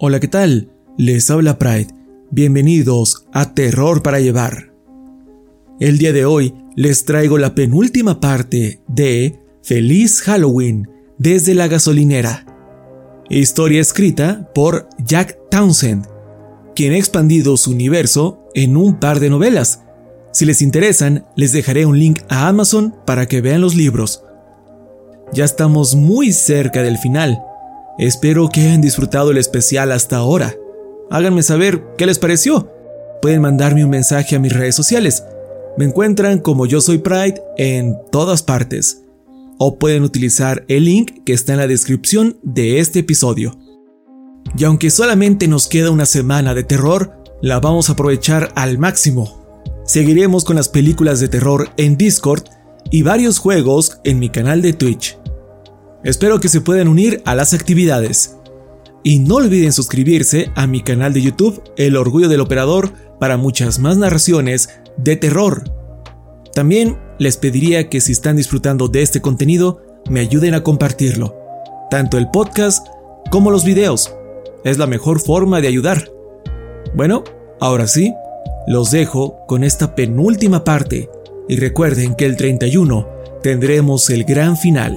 Hola, ¿qué tal? Les habla Pride. Bienvenidos a Terror para Llevar. El día de hoy les traigo la penúltima parte de Feliz Halloween desde la gasolinera. Historia escrita por Jack Townsend, quien ha expandido su universo en un par de novelas. Si les interesan, les dejaré un link a Amazon para que vean los libros. Ya estamos muy cerca del final. Espero que hayan disfrutado el especial hasta ahora. Háganme saber qué les pareció. Pueden mandarme un mensaje a mis redes sociales. Me encuentran como yo soy Pride en todas partes. O pueden utilizar el link que está en la descripción de este episodio. Y aunque solamente nos queda una semana de terror, la vamos a aprovechar al máximo. Seguiremos con las películas de terror en Discord y varios juegos en mi canal de Twitch. Espero que se puedan unir a las actividades. Y no olviden suscribirse a mi canal de YouTube El Orgullo del Operador para muchas más narraciones de terror. También les pediría que si están disfrutando de este contenido, me ayuden a compartirlo. Tanto el podcast como los videos. Es la mejor forma de ayudar. Bueno, ahora sí, los dejo con esta penúltima parte y recuerden que el 31 tendremos el gran final.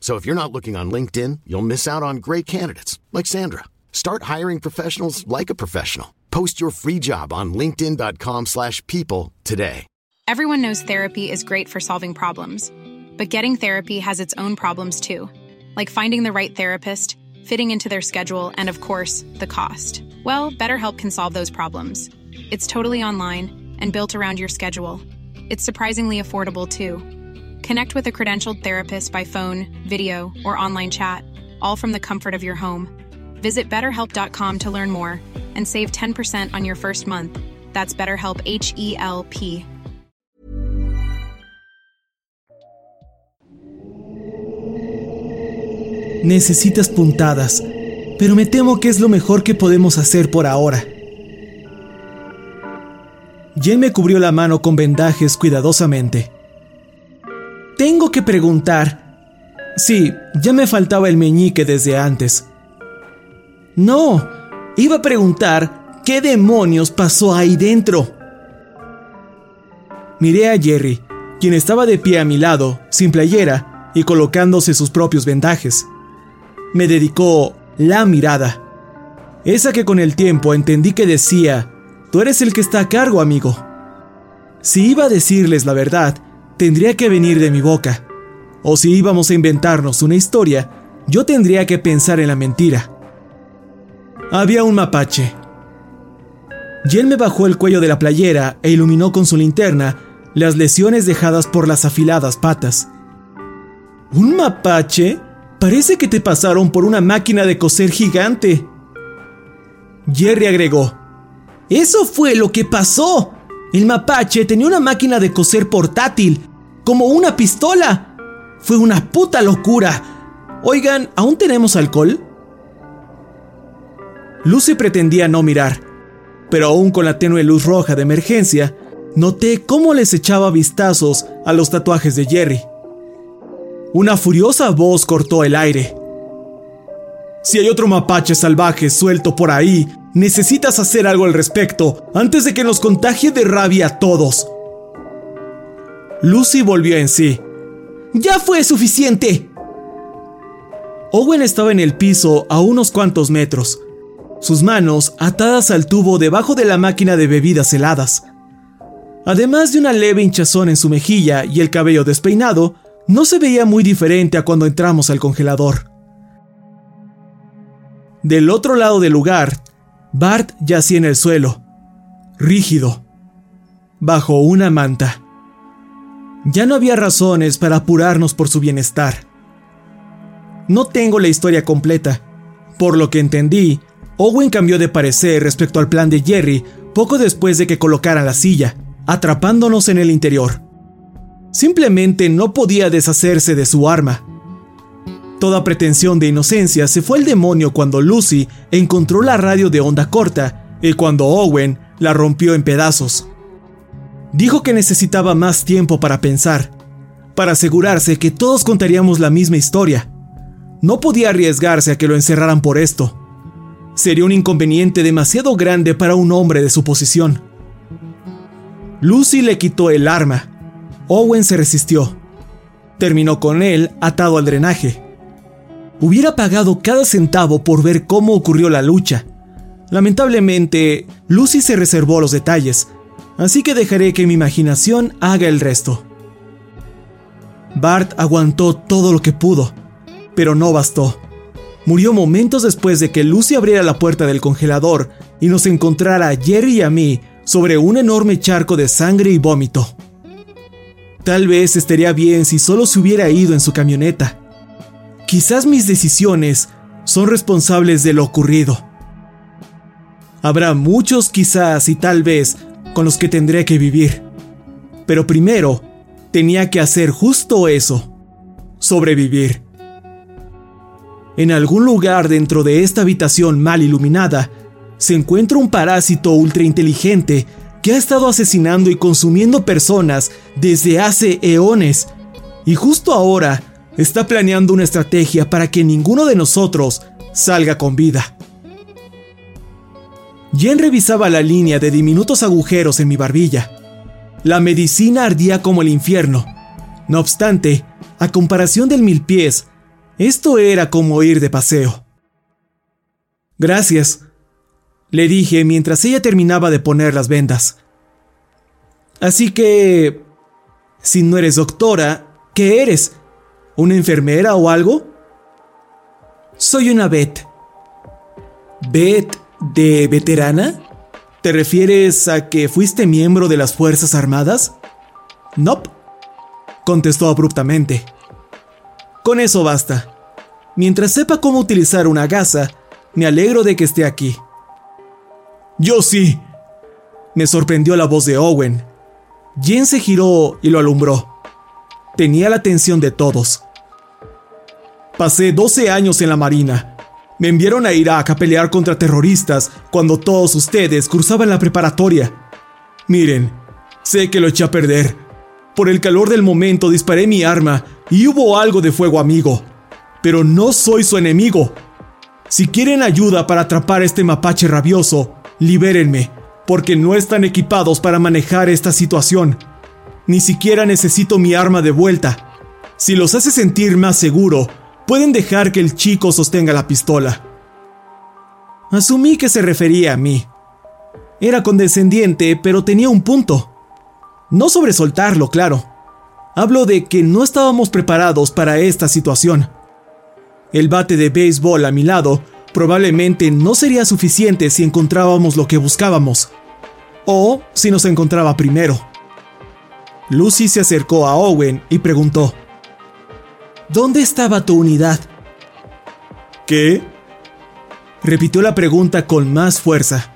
So if you're not looking on LinkedIn, you'll miss out on great candidates like Sandra. Start hiring professionals like a professional. Post your free job on linkedin.com/people today. Everyone knows therapy is great for solving problems, but getting therapy has its own problems too, like finding the right therapist, fitting into their schedule, and of course, the cost. Well, BetterHelp can solve those problems. It's totally online and built around your schedule. It's surprisingly affordable too. Connect with a credentialed therapist by phone, video, or online chat, all from the comfort of your home. Visit betterhelp.com to learn more and save 10% on your first month. That's BetterHelp H E L P. Necesitas puntadas, pero me temo que es lo mejor que podemos hacer por ahora. Jen me cubrió la mano con vendajes cuidadosamente. Tengo que preguntar. Sí, ya me faltaba el meñique desde antes. No, iba a preguntar qué demonios pasó ahí dentro. Miré a Jerry, quien estaba de pie a mi lado, sin playera y colocándose sus propios vendajes. Me dedicó la mirada. Esa que con el tiempo entendí que decía, tú eres el que está a cargo, amigo. Si iba a decirles la verdad, tendría que venir de mi boca. O si íbamos a inventarnos una historia, yo tendría que pensar en la mentira. había un mapache. Jen me bajó el cuello de la playera e iluminó con su linterna las lesiones dejadas por las afiladas patas. ¿Un mapache? Parece que te pasaron por una máquina de coser gigante. Jerry agregó, Eso fue lo que pasó. El mapache tenía una máquina de coser portátil, como una pistola. Fue una puta locura. Oigan, ¿aún tenemos alcohol? Lucy pretendía no mirar, pero aún con la tenue luz roja de emergencia, noté cómo les echaba vistazos a los tatuajes de Jerry. Una furiosa voz cortó el aire. Si hay otro mapache salvaje suelto por ahí, necesitas hacer algo al respecto antes de que nos contagie de rabia a todos. Lucy volvió en sí. ¡Ya fue suficiente! Owen estaba en el piso a unos cuantos metros, sus manos atadas al tubo debajo de la máquina de bebidas heladas. Además de una leve hinchazón en su mejilla y el cabello despeinado, no se veía muy diferente a cuando entramos al congelador. Del otro lado del lugar, Bart yacía en el suelo, rígido, bajo una manta. Ya no había razones para apurarnos por su bienestar. No tengo la historia completa. Por lo que entendí, Owen cambió de parecer respecto al plan de Jerry poco después de que colocaran la silla, atrapándonos en el interior. Simplemente no podía deshacerse de su arma. Toda pretensión de inocencia se fue al demonio cuando Lucy encontró la radio de onda corta y cuando Owen la rompió en pedazos. Dijo que necesitaba más tiempo para pensar, para asegurarse que todos contaríamos la misma historia. No podía arriesgarse a que lo encerraran por esto. Sería un inconveniente demasiado grande para un hombre de su posición. Lucy le quitó el arma Owen se resistió. Terminó con él atado al drenaje. Hubiera pagado cada centavo por ver cómo ocurrió la lucha. Lamentablemente, Lucy se reservó los detalles, así que dejaré que mi imaginación haga el resto. Bart aguantó todo lo que pudo, pero no bastó. Murió momentos después de que Lucy abriera la puerta del congelador y nos encontrara a Jerry y a mí sobre un enorme charco de sangre y vómito. Tal vez estaría bien si solo se hubiera ido en su camioneta. Quizás mis decisiones son responsables de lo ocurrido. Habrá muchos quizás y tal vez con los que tendré que vivir. Pero primero, tenía que hacer justo eso, sobrevivir. En algún lugar dentro de esta habitación mal iluminada, se encuentra un parásito ultra inteligente que ha estado asesinando y consumiendo personas desde hace eones y justo ahora está planeando una estrategia para que ninguno de nosotros salga con vida. Jen revisaba la línea de diminutos agujeros en mi barbilla. La medicina ardía como el infierno. No obstante, a comparación del mil pies, esto era como ir de paseo. Gracias, le dije mientras ella terminaba de poner las vendas. Así que... Si no eres doctora, ¿qué eres? ¿Una enfermera o algo? Soy una vet. ¿Vet de veterana? ¿Te refieres a que fuiste miembro de las Fuerzas Armadas? Nope, contestó abruptamente. Con eso basta. Mientras sepa cómo utilizar una gasa, me alegro de que esté aquí. Yo sí. Me sorprendió la voz de Owen. Jen se giró y lo alumbró. Tenía la atención de todos. Pasé 12 años en la Marina. Me enviaron a Irak a pelear contra terroristas cuando todos ustedes cruzaban la preparatoria. Miren, sé que lo eché a perder. Por el calor del momento disparé mi arma y hubo algo de fuego amigo. Pero no soy su enemigo. Si quieren ayuda para atrapar a este mapache rabioso, libérenme, porque no están equipados para manejar esta situación. Ni siquiera necesito mi arma de vuelta. Si los hace sentir más seguro, pueden dejar que el chico sostenga la pistola. Asumí que se refería a mí. Era condescendiente, pero tenía un punto. No sobre soltarlo, claro. Hablo de que no estábamos preparados para esta situación. El bate de béisbol a mi lado Probablemente no sería suficiente si encontrábamos lo que buscábamos, o si nos encontraba primero. Lucy se acercó a Owen y preguntó, ¿Dónde estaba tu unidad? ¿Qué? Repitió la pregunta con más fuerza.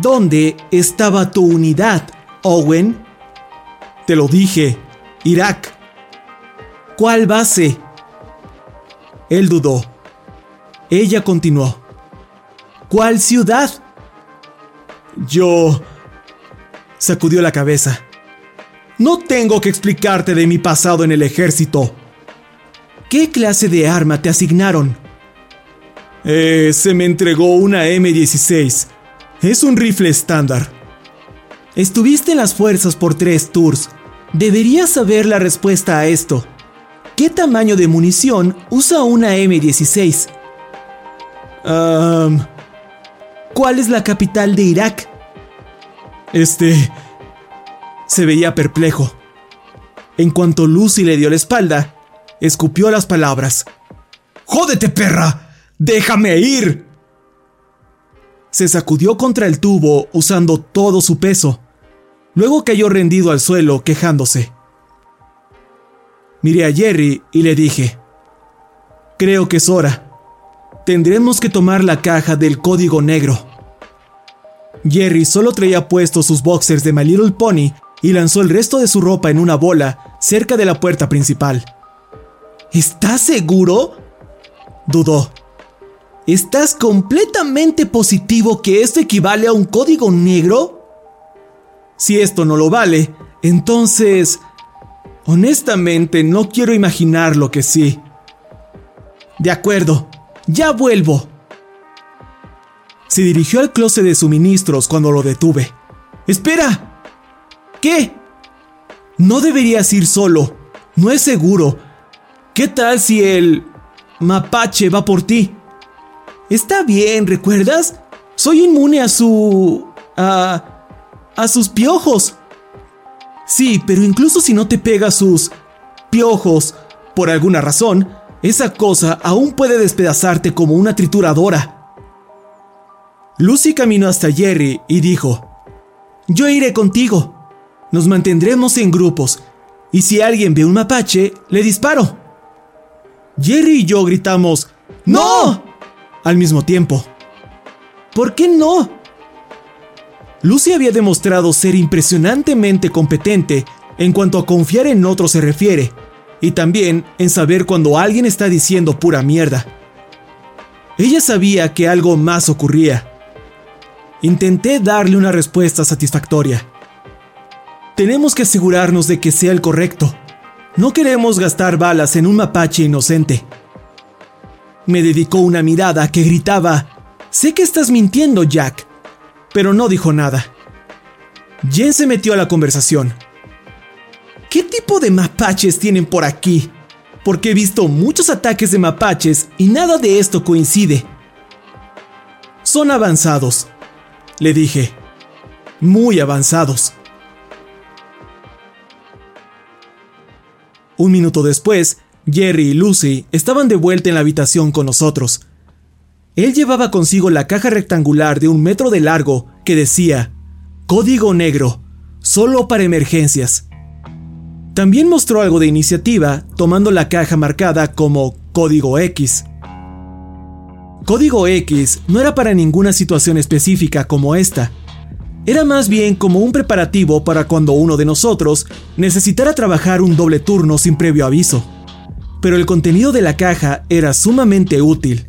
¿Dónde estaba tu unidad, Owen? Te lo dije, Irak. ¿Cuál base? Él dudó. Ella continuó. ¿Cuál ciudad? Yo... sacudió la cabeza. No tengo que explicarte de mi pasado en el ejército. ¿Qué clase de arma te asignaron? Eh, se me entregó una M16. Es un rifle estándar. Estuviste en las fuerzas por tres tours. Deberías saber la respuesta a esto. ¿Qué tamaño de munición usa una M16? ¿Cuál es la capital de Irak? Este... Se veía perplejo. En cuanto Lucy le dio la espalda, escupió las palabras. ¡Jódete, perra! ¡Déjame ir! Se sacudió contra el tubo usando todo su peso. Luego cayó rendido al suelo, quejándose. Miré a Jerry y le dije, creo que es hora. Tendremos que tomar la caja del código negro. Jerry solo traía puestos sus boxers de My Little Pony y lanzó el resto de su ropa en una bola cerca de la puerta principal. ¿Estás seguro? Dudó. ¿Estás completamente positivo que esto equivale a un código negro? Si esto no lo vale, entonces Honestamente, no quiero imaginar lo que sí. De acuerdo, ya vuelvo. Se dirigió al closet de suministros cuando lo detuve. ¡Espera! ¿Qué? No deberías ir solo. No es seguro. ¿Qué tal si el mapache va por ti? Está bien, ¿recuerdas? Soy inmune a su... a... a sus piojos. Sí, pero incluso si no te pega sus piojos por alguna razón, esa cosa aún puede despedazarte como una trituradora. Lucy caminó hasta Jerry y dijo, Yo iré contigo. Nos mantendremos en grupos, y si alguien ve un mapache, le disparo. Jerry y yo gritamos, ¡No! al mismo tiempo. ¿Por qué no? Lucy había demostrado ser impresionantemente competente en cuanto a confiar en otros se refiere, y también en saber cuando alguien está diciendo pura mierda. Ella sabía que algo más ocurría. Intenté darle una respuesta satisfactoria. Tenemos que asegurarnos de que sea el correcto. No queremos gastar balas en un mapache inocente. Me dedicó una mirada que gritaba, Sé que estás mintiendo, Jack pero no dijo nada. Jen se metió a la conversación. ¿Qué tipo de mapaches tienen por aquí? Porque he visto muchos ataques de mapaches y nada de esto coincide. Son avanzados, le dije. Muy avanzados. Un minuto después, Jerry y Lucy estaban de vuelta en la habitación con nosotros. Él llevaba consigo la caja rectangular de un metro de largo que decía, Código negro, solo para emergencias. También mostró algo de iniciativa tomando la caja marcada como Código X. Código X no era para ninguna situación específica como esta. Era más bien como un preparativo para cuando uno de nosotros necesitara trabajar un doble turno sin previo aviso. Pero el contenido de la caja era sumamente útil.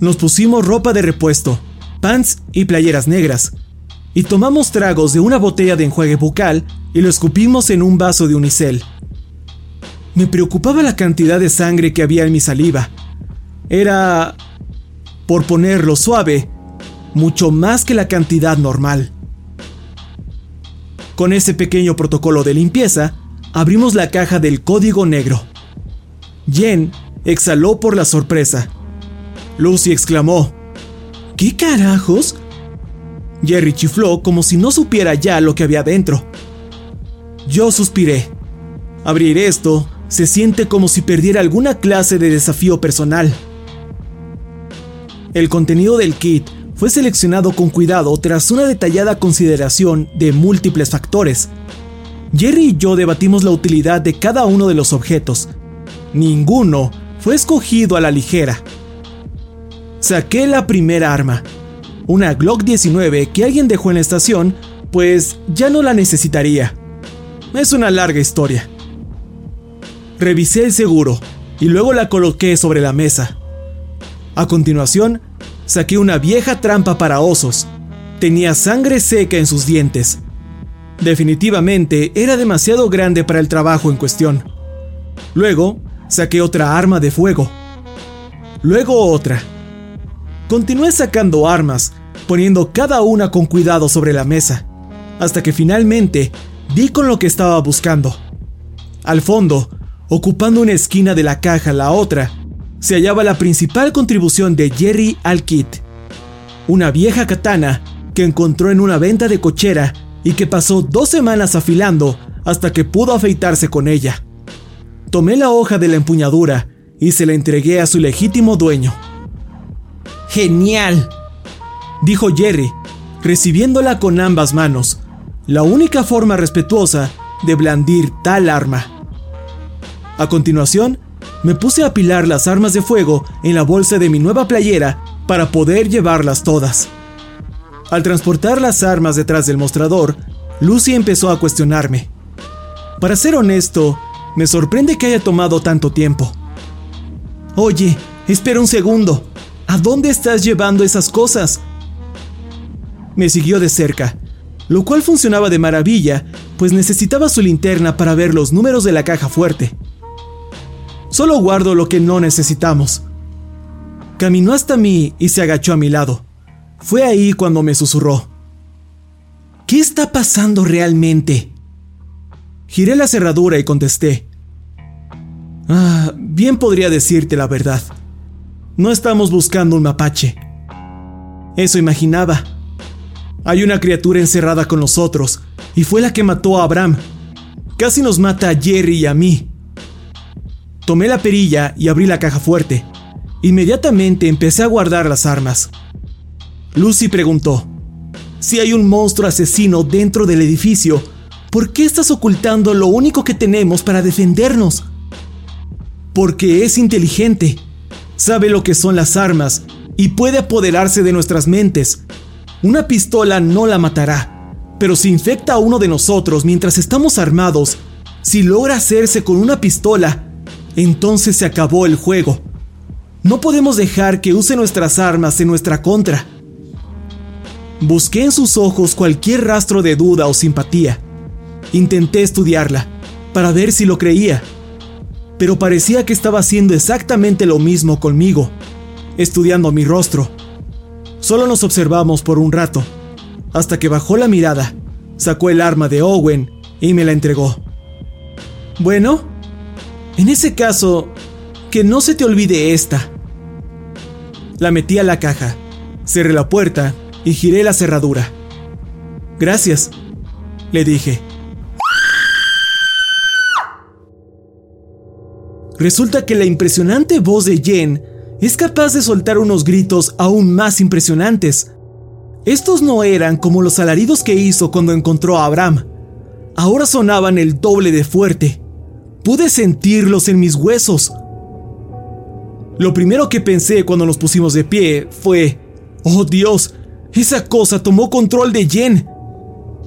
Nos pusimos ropa de repuesto, pants y playeras negras, y tomamos tragos de una botella de enjuague bucal y lo escupimos en un vaso de unicel. Me preocupaba la cantidad de sangre que había en mi saliva. Era, por ponerlo suave, mucho más que la cantidad normal. Con ese pequeño protocolo de limpieza, abrimos la caja del código negro. Jen exhaló por la sorpresa Lucy exclamó. ¿Qué carajos? Jerry chifló como si no supiera ya lo que había dentro. Yo suspiré. Abrir esto se siente como si perdiera alguna clase de desafío personal. El contenido del kit fue seleccionado con cuidado tras una detallada consideración de múltiples factores. Jerry y yo debatimos la utilidad de cada uno de los objetos. Ninguno fue escogido a la ligera. Saqué la primera arma, una Glock 19 que alguien dejó en la estación, pues ya no la necesitaría. Es una larga historia. Revisé el seguro y luego la coloqué sobre la mesa. A continuación, saqué una vieja trampa para osos. Tenía sangre seca en sus dientes. Definitivamente era demasiado grande para el trabajo en cuestión. Luego, saqué otra arma de fuego. Luego otra. Continué sacando armas poniendo cada una con cuidado sobre la mesa, hasta que finalmente di con lo que estaba buscando. Al fondo, ocupando una esquina de la caja la otra, se hallaba la principal contribución de Jerry al kit, una vieja katana que encontró en una venta de cochera y que pasó dos semanas afilando hasta que pudo afeitarse con ella. Tomé la hoja de la empuñadura y se la entregué a su legítimo dueño. ¡Genial! dijo Jerry, recibiéndola con ambas manos, la única forma respetuosa de blandir tal arma. A continuación, me puse a apilar las armas de fuego en la bolsa de mi nueva playera para poder llevarlas todas. Al transportar las armas detrás del mostrador, Lucy empezó a cuestionarme. Para ser honesto, me sorprende que haya tomado tanto tiempo. Oye, espera un segundo. ¿A dónde estás llevando esas cosas? me siguió de cerca, lo cual funcionaba de maravilla, pues necesitaba su linterna para ver los números de la caja fuerte. Solo guardo lo que no necesitamos. Caminó hasta mí y se agachó a mi lado. Fue ahí cuando me susurró. ¿Qué está pasando realmente? Giré la cerradura y contesté. Ah, bien podría decirte la verdad. No estamos buscando un mapache. Eso imaginaba. Hay una criatura encerrada con nosotros, y fue la que mató a Abraham. Casi nos mata a Jerry y a mí. Tomé la perilla y abrí la caja fuerte. Inmediatamente empecé a guardar las armas. Lucy preguntó, si hay un monstruo asesino dentro del edificio, ¿por qué estás ocultando lo único que tenemos para defendernos? Porque es inteligente, sabe lo que son las armas y puede apoderarse de nuestras mentes una pistola no la matará, pero si infecta a uno de nosotros mientras estamos armados, si logra hacerse con una pistola, entonces se acabó el juego. No podemos dejar que use nuestras armas en nuestra contra. Busqué en sus ojos cualquier rastro de duda o simpatía. Intenté estudiarla, para ver si lo creía, pero parecía que estaba haciendo exactamente lo mismo conmigo, estudiando mi rostro. Solo nos observamos por un rato, hasta que bajó la mirada, sacó el arma de Owen y me la entregó. Bueno, en ese caso, que no se te olvide esta. La metí a la caja, cerré la puerta y giré la cerradura. Gracias, le dije. Resulta que la impresionante voz de Jen es capaz de soltar unos gritos aún más impresionantes. Estos no eran como los alaridos que hizo cuando encontró a Abraham. Ahora sonaban el doble de fuerte. Pude sentirlos en mis huesos. Lo primero que pensé cuando nos pusimos de pie fue, oh Dios, esa cosa tomó control de Jen.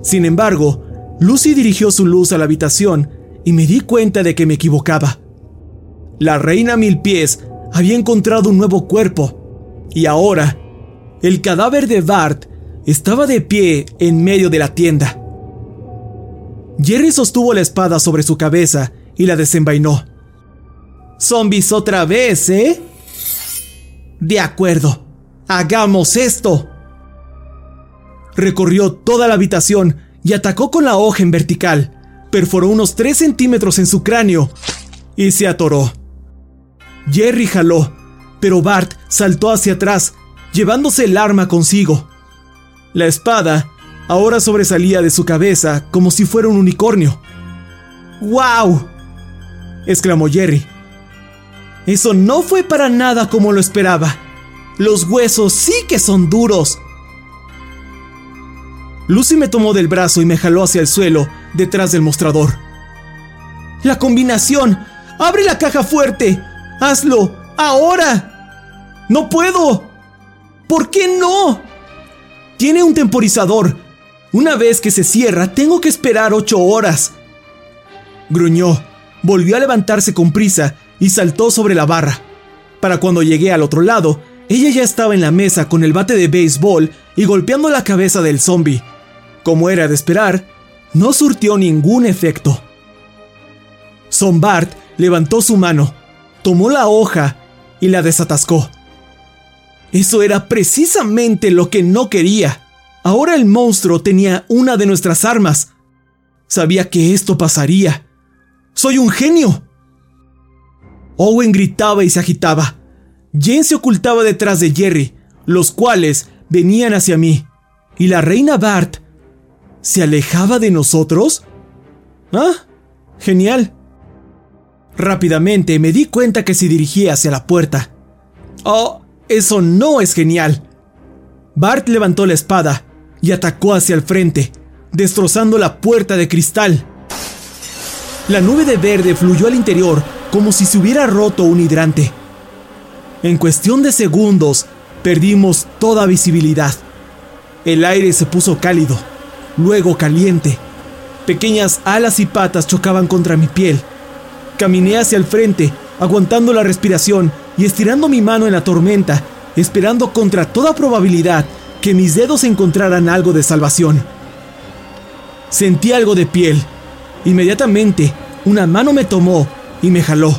Sin embargo, Lucy dirigió su luz a la habitación y me di cuenta de que me equivocaba. La reina mil pies había encontrado un nuevo cuerpo, y ahora el cadáver de Bart estaba de pie en medio de la tienda. Jerry sostuvo la espada sobre su cabeza y la desenvainó. Zombies otra vez, ¿eh? De acuerdo, hagamos esto. Recorrió toda la habitación y atacó con la hoja en vertical. Perforó unos 3 centímetros en su cráneo y se atoró. Jerry jaló, pero Bart saltó hacia atrás, llevándose el arma consigo. La espada ahora sobresalía de su cabeza como si fuera un unicornio. ¡Wow! Exclamó Jerry. Eso no fue para nada como lo esperaba. Los huesos sí que son duros. Lucy me tomó del brazo y me jaló hacia el suelo, detrás del mostrador. La combinación. Abre la caja fuerte. Hazlo. Ahora. No puedo. ¿Por qué no? Tiene un temporizador. Una vez que se cierra, tengo que esperar ocho horas. Gruñó. Volvió a levantarse con prisa y saltó sobre la barra. Para cuando llegué al otro lado, ella ya estaba en la mesa con el bate de béisbol y golpeando la cabeza del zombie. Como era de esperar, no surtió ningún efecto. Bart levantó su mano, tomó la hoja y la desatascó. Eso era precisamente lo que no quería. Ahora el monstruo tenía una de nuestras armas. Sabía que esto pasaría. ¡Soy un genio! Owen gritaba y se agitaba. Jen se ocultaba detrás de Jerry, los cuales venían hacia mí. ¿Y la reina Bart se alejaba de nosotros? Ah, genial. Rápidamente me di cuenta que se dirigía hacia la puerta. Oh, eso no es genial. Bart levantó la espada y atacó hacia el frente, destrozando la puerta de cristal. La nube de verde fluyó al interior como si se hubiera roto un hidrante. En cuestión de segundos, perdimos toda visibilidad. El aire se puso cálido, luego caliente. Pequeñas alas y patas chocaban contra mi piel Caminé hacia el frente, aguantando la respiración y estirando mi mano en la tormenta, esperando contra toda probabilidad que mis dedos encontraran algo de salvación. Sentí algo de piel. Inmediatamente, una mano me tomó y me jaló.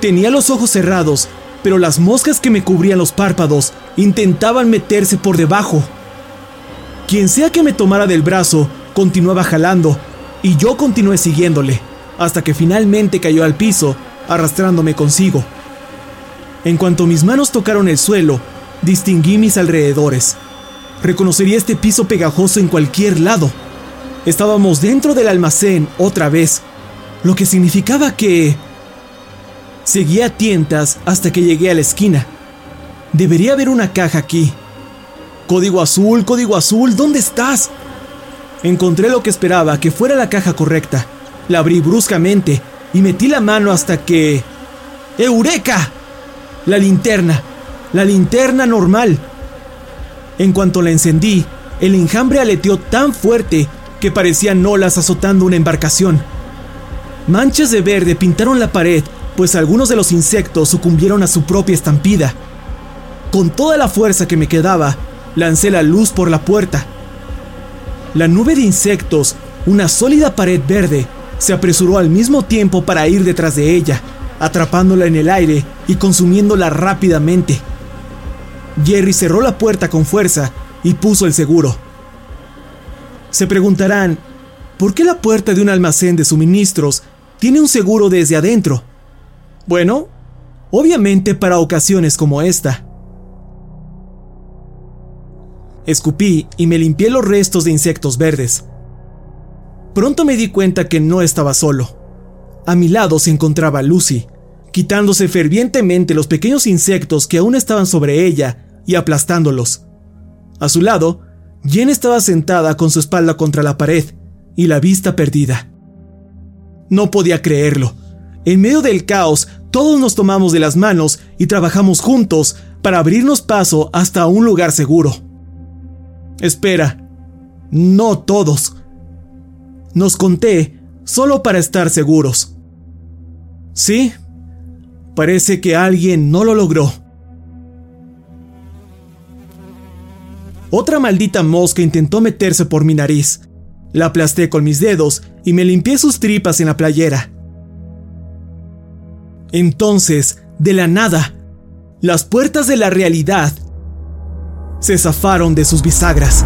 Tenía los ojos cerrados, pero las moscas que me cubrían los párpados intentaban meterse por debajo. Quien sea que me tomara del brazo, continuaba jalando, y yo continué siguiéndole hasta que finalmente cayó al piso, arrastrándome consigo. En cuanto mis manos tocaron el suelo, distinguí mis alrededores. Reconocería este piso pegajoso en cualquier lado. Estábamos dentro del almacén otra vez, lo que significaba que... Seguí a tientas hasta que llegué a la esquina. Debería haber una caja aquí. Código azul, código azul, ¿dónde estás? Encontré lo que esperaba que fuera la caja correcta la abrí bruscamente y metí la mano hasta que... ¡Eureka! La linterna. La linterna normal. En cuanto la encendí, el enjambre aleteó tan fuerte que parecían olas azotando una embarcación. Manchas de verde pintaron la pared, pues algunos de los insectos sucumbieron a su propia estampida. Con toda la fuerza que me quedaba, lancé la luz por la puerta. La nube de insectos, una sólida pared verde, se apresuró al mismo tiempo para ir detrás de ella, atrapándola en el aire y consumiéndola rápidamente. Jerry cerró la puerta con fuerza y puso el seguro. Se preguntarán, ¿por qué la puerta de un almacén de suministros tiene un seguro desde adentro? Bueno, obviamente para ocasiones como esta. Escupí y me limpié los restos de insectos verdes. Pronto me di cuenta que no estaba solo. A mi lado se encontraba Lucy, quitándose fervientemente los pequeños insectos que aún estaban sobre ella y aplastándolos. A su lado, Jen estaba sentada con su espalda contra la pared y la vista perdida. No podía creerlo. En medio del caos, todos nos tomamos de las manos y trabajamos juntos para abrirnos paso hasta un lugar seguro. Espera, no todos. Nos conté solo para estar seguros. Sí, parece que alguien no lo logró. Otra maldita mosca intentó meterse por mi nariz. La aplasté con mis dedos y me limpié sus tripas en la playera. Entonces, de la nada, las puertas de la realidad se zafaron de sus bisagras.